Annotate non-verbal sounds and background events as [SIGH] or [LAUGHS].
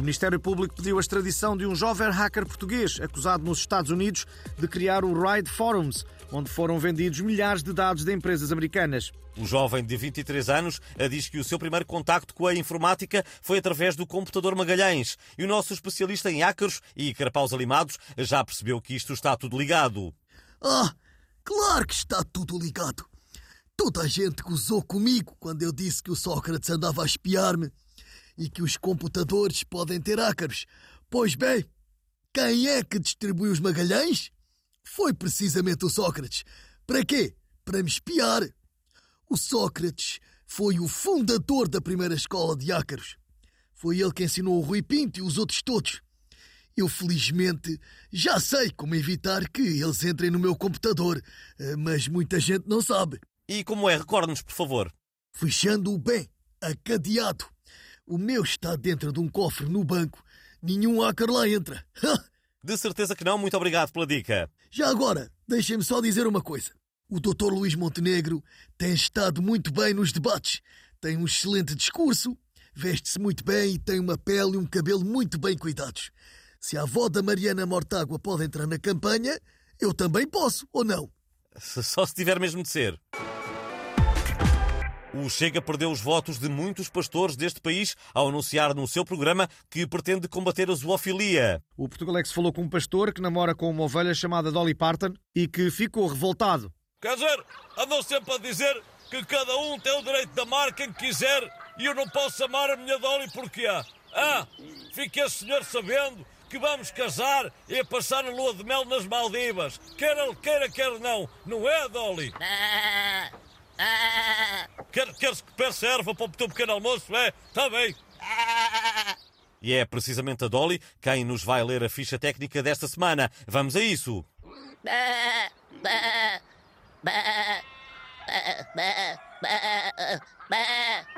Ministério Público pediu a extradição de um jovem hacker português acusado nos Estados Unidos de criar o Ride Forums, onde foram vendidos milhares de dados de empresas americanas. O jovem de 23 anos diz que o seu primeiro contacto com a informática foi através do computador Magalhães. E o nosso especialista em ácaros e carapaus alimados já percebeu que isto está tudo ligado. Ah, claro que está tudo ligado. Toda a gente gozou comigo quando eu disse que o Sócrates andava a espiar-me e que os computadores podem ter ácaros. Pois bem, quem é que distribui os Magalhães? Foi precisamente o Sócrates. Para quê? Para me espiar. O Sócrates foi o fundador da primeira escola de ácaros. Foi ele que ensinou o Rui Pinto e os outros todos. Eu, felizmente, já sei como evitar que eles entrem no meu computador, eh, mas muita gente não sabe. E como é? Recorde-nos, por favor. Fechando-o bem, acadeado. O meu está dentro de um cofre no banco. Nenhum hacker lá entra. De certeza que não. Muito obrigado pela dica. Já agora, deixem-me só dizer uma coisa. O Dr. Luís Montenegro tem estado muito bem nos debates. Tem um excelente discurso, veste-se muito bem e tem uma pele e um cabelo muito bem cuidados. Se a avó da Mariana Mortágua pode entrar na campanha, eu também posso, ou não? Só se tiver mesmo de ser. O Chega perdeu os votos de muitos pastores deste país ao anunciar no seu programa que pretende combater a zoofilia. O Portugalex falou com um pastor que namora com uma ovelha chamada Dolly Parton e que ficou revoltado. Quer dizer, andam sempre a dizer que cada um tem o direito de amar quem quiser e eu não posso amar a minha Dolly porque há. Ah, fique esse senhor sabendo que vamos casar e passar a lua de mel nas Maldivas. Quer ele queira, quer não. Não é, Dolly? Quer, queres que peça erva para o teu pequeno almoço? É? Está bem. E é precisamente a Dolly quem nos vai ler a ficha técnica desta semana. Vamos a isso. [LAUGHS]